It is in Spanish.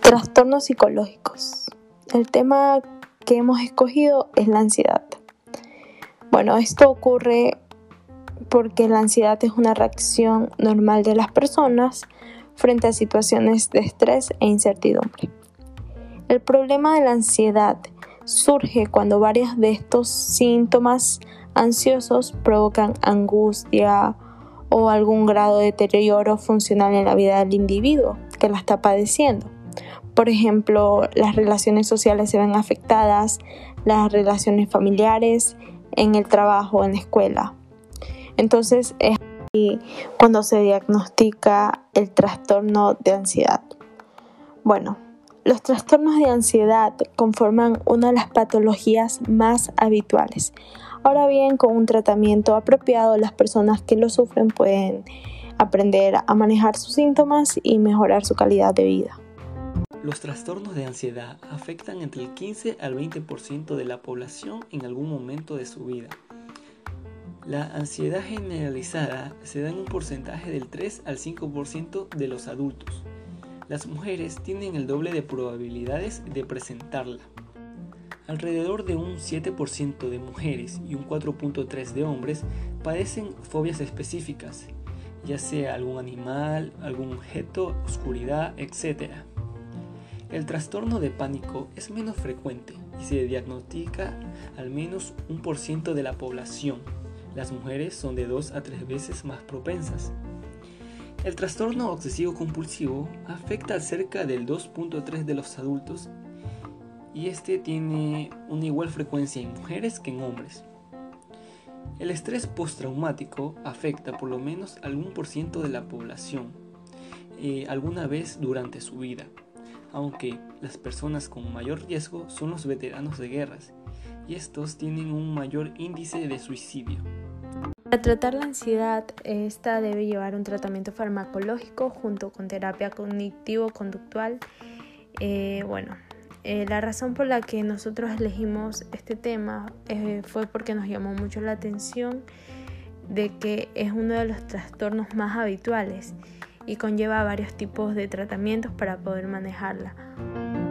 Trastornos psicológicos. El tema que hemos escogido es la ansiedad. Bueno, esto ocurre porque la ansiedad es una reacción normal de las personas frente a situaciones de estrés e incertidumbre. El problema de la ansiedad surge cuando varios de estos síntomas ansiosos provocan angustia o algún grado de deterioro funcional en la vida del individuo que la está padeciendo. Por ejemplo, las relaciones sociales se ven afectadas, las relaciones familiares, en el trabajo, en la escuela. Entonces es cuando se diagnostica el trastorno de ansiedad. Bueno, los trastornos de ansiedad conforman una de las patologías más habituales. Ahora bien, con un tratamiento apropiado, las personas que lo sufren pueden aprender a manejar sus síntomas y mejorar su calidad de vida. Los trastornos de ansiedad afectan entre el 15 al 20% de la población en algún momento de su vida. La ansiedad generalizada se da en un porcentaje del 3 al 5% de los adultos. Las mujeres tienen el doble de probabilidades de presentarla. Alrededor de un 7% de mujeres y un 4.3% de hombres padecen fobias específicas, ya sea algún animal, algún objeto, oscuridad, etc. El trastorno de pánico es menos frecuente y se diagnostica al menos un por ciento de la población las mujeres son de 2 a 3 veces más propensas. El trastorno obsesivo compulsivo afecta a cerca del 2.3 de los adultos y este tiene una igual frecuencia en mujeres que en hombres. El estrés postraumático afecta por lo menos al 1% de la población eh, alguna vez durante su vida, aunque las personas con mayor riesgo son los veteranos de guerras y estos tienen un mayor índice de suicidio. Para tratar la ansiedad, esta debe llevar un tratamiento farmacológico junto con terapia cognitivo-conductual. Eh, bueno, eh, la razón por la que nosotros elegimos este tema eh, fue porque nos llamó mucho la atención de que es uno de los trastornos más habituales y conlleva varios tipos de tratamientos para poder manejarla.